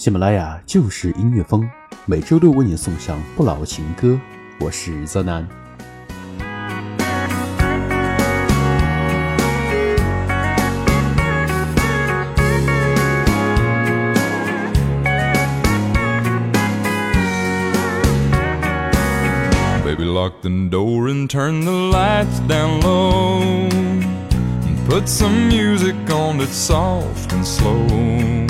喜马拉雅就是音乐风，每周六为你送上不老情歌。我是泽南。lock the door and turn the lights down low. Put some music on that's soft and slow.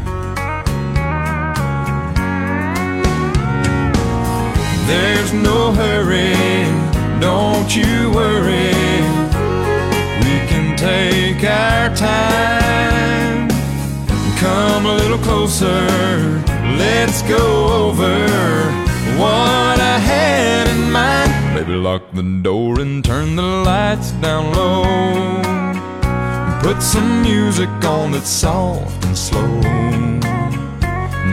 There's no hurry, don't you worry. We can take our time. Come a little closer, let's go over what I had in mind. Baby, lock the door and turn the lights down low. Put some music on that's soft and slow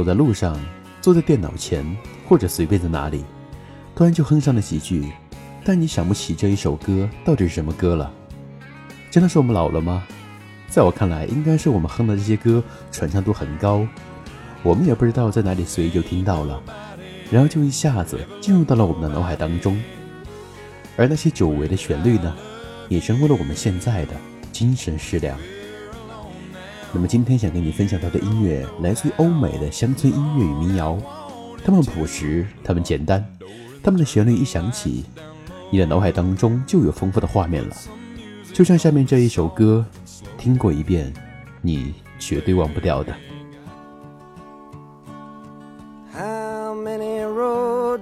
走在路上，坐在电脑前，或者随便在哪里，突然就哼上了几句，但你想不起这一首歌到底是什么歌了。真的是我们老了吗？在我看来，应该是我们哼的这些歌传唱度很高，我们也不知道在哪里随意就听到了，然后就一下子进入到了我们的脑海当中。而那些久违的旋律呢，也成为了我们现在的精神食粮。那么今天想跟你分享到的音乐来自于欧美的乡村音乐与民谣，它们朴实，它们简单，它们的旋律一响起，你的脑海当中就有丰富的画面了。就像下面这一首歌，听过一遍，你绝对忘不掉的。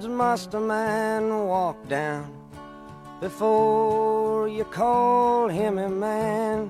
Must a man walk down before you call him a man?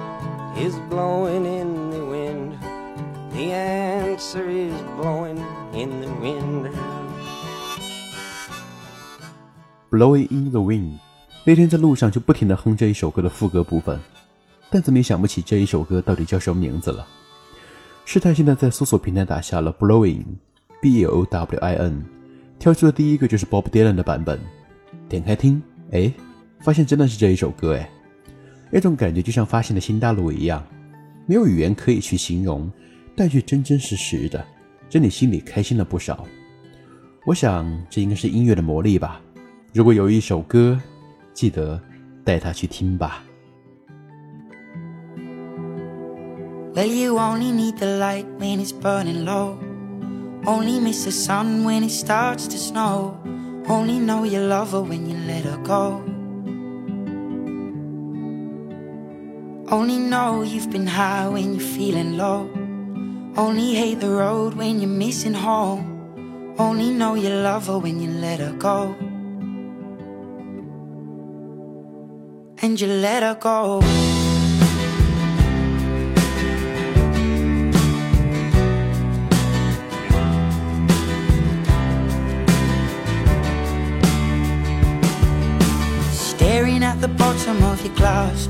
is blowing in the wind. The answer is blowing in the wind. Blowing in the wind，那天在路上就不停的哼这一首歌的副歌部分，但怎么也想不起这一首歌到底叫什么名字了。试探性的在搜索平台打下了 Blowing，B L O W I N，跳出的第一个就是 Bob Dylan 的版本，点开听，哎。发现真的是这一首歌哎，那种感觉就像发现了新大陆一样，没有语言可以去形容，但却真真实实的，真你心里开心了不少。我想这应该是音乐的魔力吧。如果有一首歌，记得带他去听吧。Well, you only need the light when it's burning low. Only miss the sun when it starts to snow. Only know you love her when you let her go. Only know you've been high when you're feeling low. Only hate the road when you're missing home. Only know you love her when you let her go. And you let her go. Staring at the bottom of your glass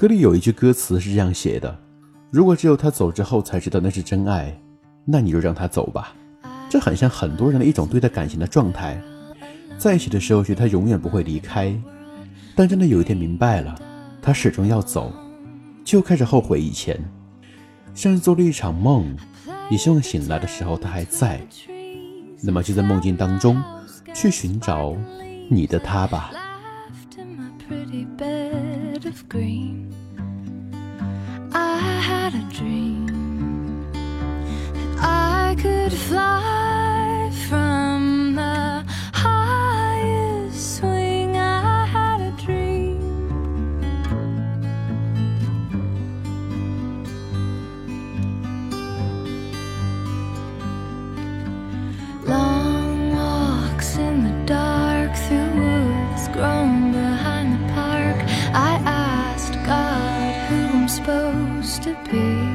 歌里有一句歌词是这样写的：如果只有他走之后才知道那是真爱，那你就让他走吧。这很像很多人的一种对待感情的状态，在一起的时候觉得他永远不会离开，但真的有一天明白了，他始终要走，就开始后悔以前，像是做了一场梦，也希望醒来的时候他还在。那么就在梦境当中去寻找你的他吧。My pretty bed of green. I had a dream that I could fly be.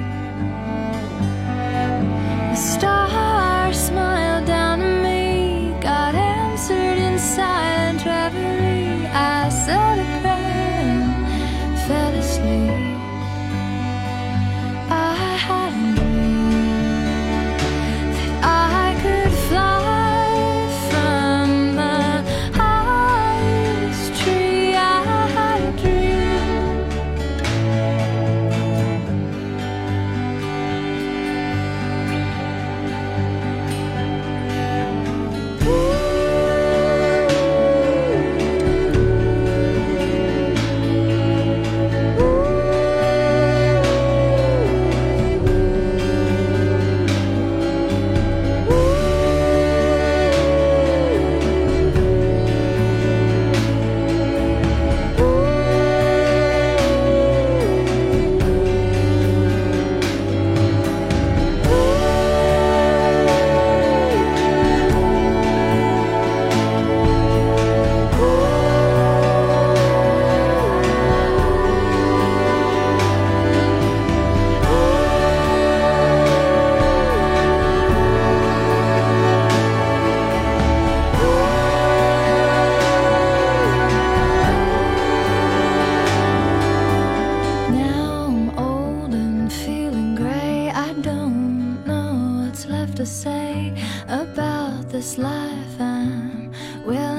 To say about this life I'm willing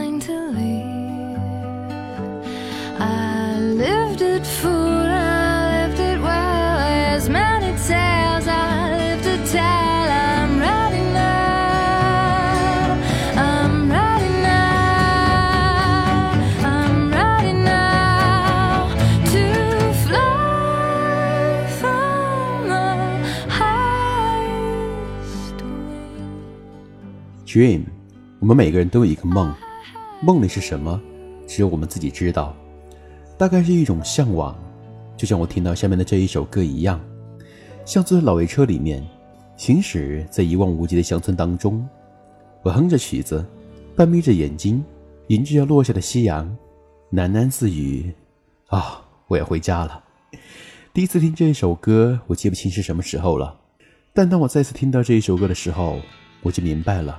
Dream，我们每个人都有一个梦，梦里是什么，只有我们自己知道。大概是一种向往，就像我听到下面的这一首歌一样，像坐在老爷车里面，行驶在一望无际的乡村当中。我哼着曲子，半眯着眼睛，迎着要落下的夕阳，喃喃自语：“啊，我要回家了。”第一次听这一首歌，我记不清是什么时候了，但当我再次听到这一首歌的时候，我就明白了，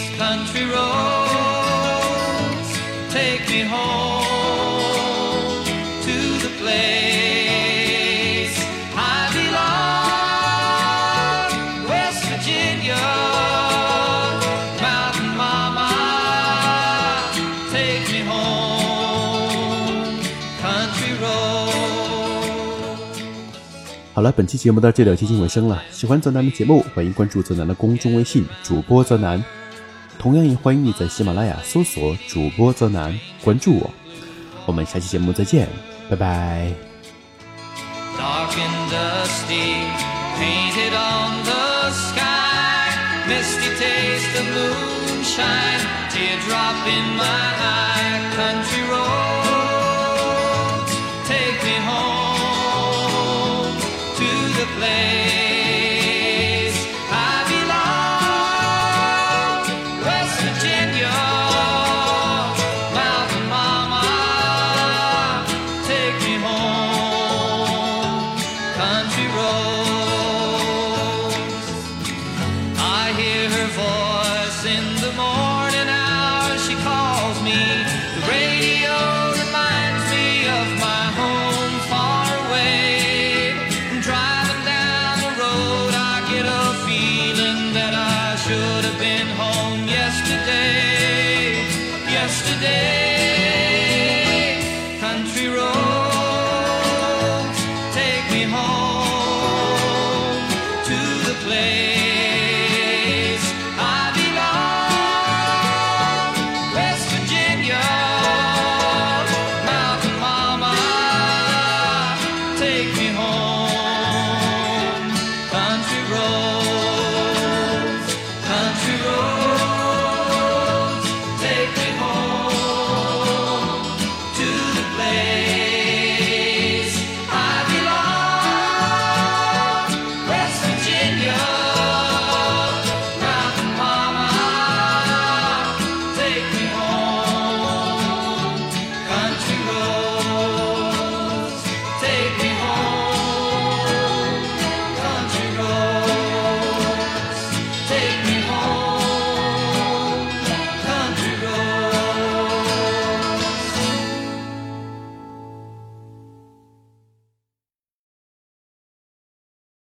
take me home to the place I belong. West Virginia, Mountain Mama, take me home, country road. 好了，本期节目到这里要接近尾声了。喜欢泽南的节目，欢迎关注泽南的公众微信主播泽南，同样也欢迎你在喜马拉雅搜索主播泽南关注我。我们下期节目再见，拜拜。Dark and painted on the sky, misty taste of moonshine, teardrop in my country road. Take me home to the place. Place.